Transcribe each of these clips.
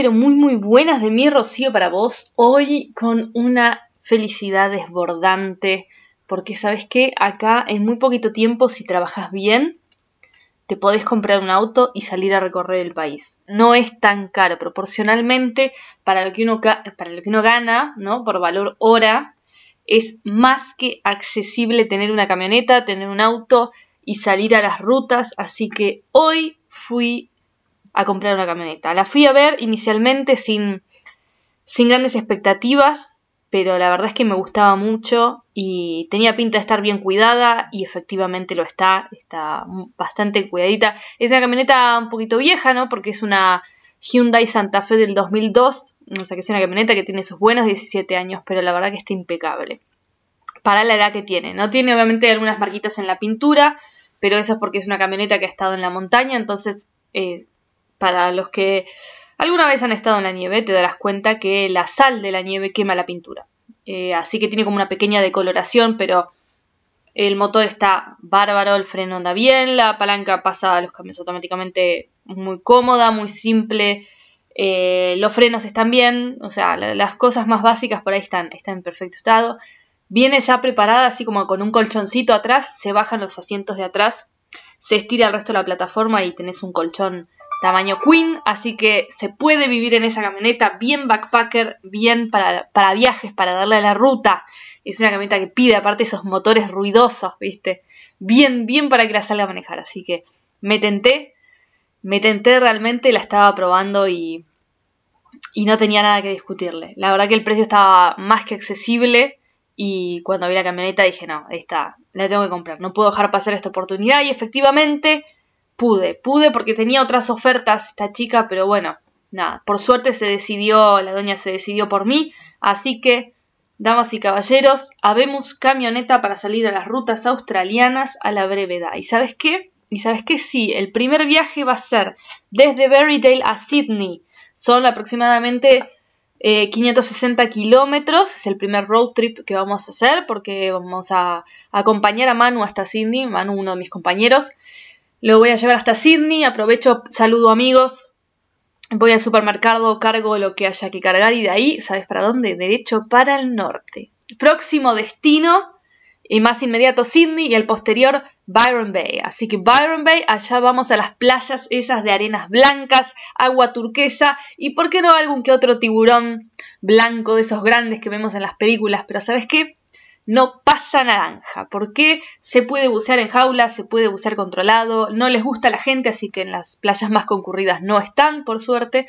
pero muy muy buenas de mi Rocío para vos. Hoy con una felicidad desbordante, porque sabes que acá en muy poquito tiempo, si trabajas bien, te podés comprar un auto y salir a recorrer el país. No es tan caro proporcionalmente para lo que uno, para lo que uno gana, ¿no? Por valor hora, es más que accesible tener una camioneta, tener un auto y salir a las rutas. Así que hoy fui a comprar una camioneta. La fui a ver inicialmente sin, sin grandes expectativas, pero la verdad es que me gustaba mucho y tenía pinta de estar bien cuidada y efectivamente lo está, está bastante cuidadita. Es una camioneta un poquito vieja, ¿no? Porque es una Hyundai Santa Fe del 2002, o sea que es una camioneta que tiene sus buenos 17 años, pero la verdad que está impecable. Para la edad que tiene. No tiene obviamente algunas marquitas en la pintura, pero eso es porque es una camioneta que ha estado en la montaña, entonces eh, para los que alguna vez han estado en la nieve, te darás cuenta que la sal de la nieve quema la pintura. Eh, así que tiene como una pequeña decoloración, pero el motor está bárbaro, el freno anda bien, la palanca pasa a los cambios automáticamente muy cómoda, muy simple. Eh, los frenos están bien, o sea, las cosas más básicas por ahí están, están en perfecto estado. Viene ya preparada, así como con un colchoncito atrás, se bajan los asientos de atrás, se estira el resto de la plataforma y tenés un colchón tamaño Queen, así que se puede vivir en esa camioneta bien backpacker, bien para, para, viajes, para darle a la ruta. Es una camioneta que pide aparte esos motores ruidosos, ¿viste? Bien, bien para que la salga a manejar, así que me tenté, me tenté realmente, la estaba probando y, y no tenía nada que discutirle. La verdad que el precio estaba más que accesible y cuando vi la camioneta dije, no, esta la tengo que comprar, no puedo dejar pasar esta oportunidad y efectivamente pude, pude porque tenía otras ofertas esta chica, pero bueno, nada, por suerte se decidió, la doña se decidió por mí, así que, damas y caballeros, habemos camioneta para salir a las rutas australianas a la brevedad. ¿Y sabes qué? ¿Y sabes qué? Sí, el primer viaje va a ser desde Berrydale a Sydney. Son aproximadamente 560 eh, kilómetros. Es el primer road trip que vamos a hacer porque vamos a acompañar a Manu hasta Sydney. Manu, uno de mis compañeros. Lo voy a llevar hasta Sydney, aprovecho, saludo amigos, voy al supermercado, cargo lo que haya que cargar y de ahí, ¿sabes para dónde? Derecho para el norte. Próximo destino y más inmediato Sydney y el posterior Byron Bay. Así que Byron Bay, allá vamos a las playas esas de arenas blancas, agua turquesa y por qué no algún que otro tiburón blanco de esos grandes que vemos en las películas. Pero ¿sabes qué? No pasa naranja. porque se puede bucear en jaula, se puede bucear controlado? No les gusta la gente, así que en las playas más concurridas no están, por suerte.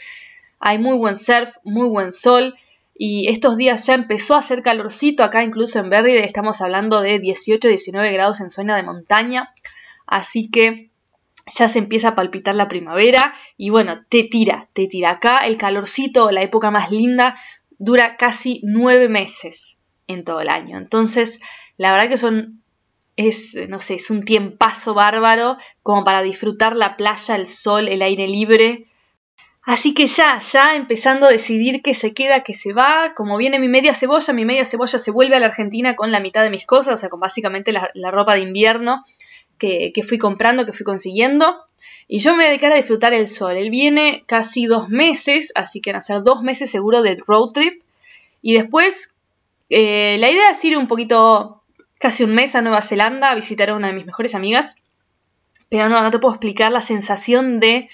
Hay muy buen surf, muy buen sol. Y estos días ya empezó a hacer calorcito acá, incluso en Berry, estamos hablando de 18-19 grados en zona de montaña. Así que ya se empieza a palpitar la primavera y bueno, te tira, te tira. Acá el calorcito, la época más linda, dura casi nueve meses en todo el año. Entonces, la verdad que son, es, no sé, es un tiempazo bárbaro como para disfrutar la playa, el sol, el aire libre. Así que ya, ya empezando a decidir qué se queda, qué se va. Como viene mi media cebolla, mi media cebolla se vuelve a la Argentina con la mitad de mis cosas, o sea, con básicamente la, ropa de invierno que, que, fui comprando, que fui consiguiendo. Y yo me voy a dedicar a disfrutar el sol. Él viene casi dos meses, así que van a ser dos meses seguro de road trip. Y después eh, la idea es ir un poquito, casi un mes a Nueva Zelanda a visitar a una de mis mejores amigas. Pero no, no te puedo explicar la sensación de,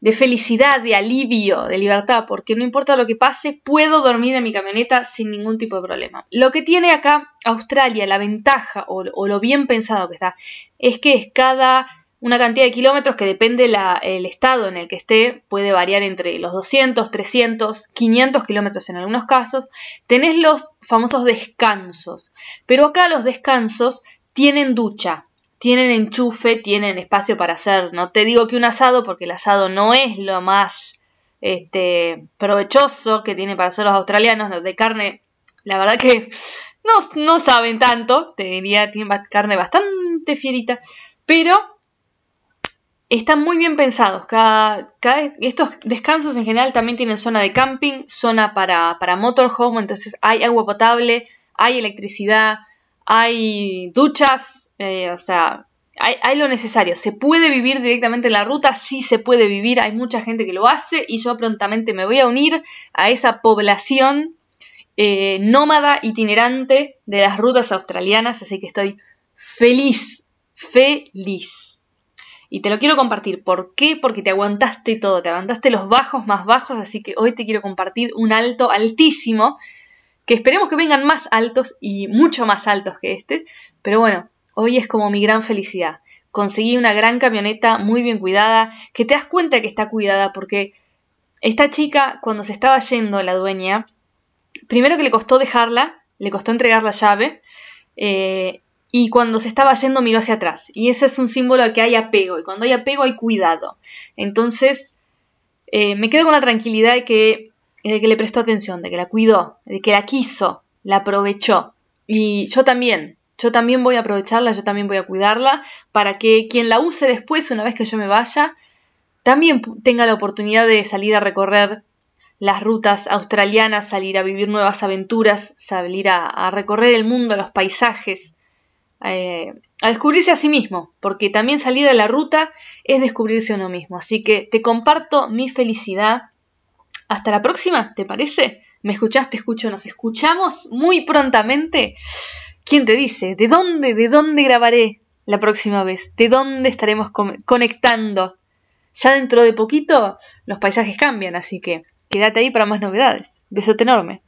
de felicidad, de alivio, de libertad, porque no importa lo que pase, puedo dormir en mi camioneta sin ningún tipo de problema. Lo que tiene acá Australia, la ventaja o, o lo bien pensado que está, es que es cada una cantidad de kilómetros que depende el estado en el que esté, puede variar entre los 200, 300, 500 kilómetros en algunos casos. Tenés los famosos descansos, pero acá los descansos tienen ducha, tienen enchufe, tienen espacio para hacer. No te digo que un asado, porque el asado no es lo más este, provechoso que tiene para hacer los australianos, los de carne, la verdad que no, no saben tanto, te diría, tienen carne bastante fierita, pero están muy bien pensados. Cada, estos descansos en general también tienen zona de camping, zona para, para motorhome, entonces hay agua potable, hay electricidad, hay duchas, eh, o sea, hay, lo necesario. ¿Se puede vivir directamente en la ruta? Sí se puede vivir. Hay mucha gente que lo hace y yo prontamente me voy a unir a esa población eh, nómada itinerante de las rutas australianas. Así que estoy feliz, feliz. Y te lo quiero compartir. ¿Por qué? Porque te aguantaste todo. Te aguantaste los bajos más bajos. Así que hoy te quiero compartir un alto altísimo. Que esperemos que vengan más altos y mucho más altos que este. Pero bueno, Hoy es como mi gran felicidad. Conseguí una gran camioneta muy bien cuidada, que te das cuenta que está cuidada porque esta chica cuando se estaba yendo la dueña, primero que le costó dejarla, le costó entregar la llave, eh, y cuando se estaba yendo miró hacia atrás. Y ese es un símbolo de que hay apego, y cuando hay apego hay cuidado. Entonces, eh, me quedo con la tranquilidad de que, de que le prestó atención, de que la cuidó, de que la quiso, la aprovechó. Y yo también, yo también voy a aprovecharla, yo también voy a cuidarla, para que quien la use después, una vez que yo me vaya, también tenga la oportunidad de salir a recorrer las rutas australianas, salir a vivir nuevas aventuras, salir a, recorrer el mundo, los paisajes, eh, a descubrirse a sí mismo, porque también salir a la ruta es descubrirse a uno mismo. Así que te comparto mi felicidad. Hasta la próxima, ¿te parece? ¿Me escuchaste? Escucho, nos escuchamos muy prontamente. ¿Quién te dice? ¿De dónde? ¿De dónde grabaré la próxima vez? ¿De dónde estaremos conectando? Ya dentro de poquito los paisajes cambian, así que quédate ahí para más novedades. Besote enorme.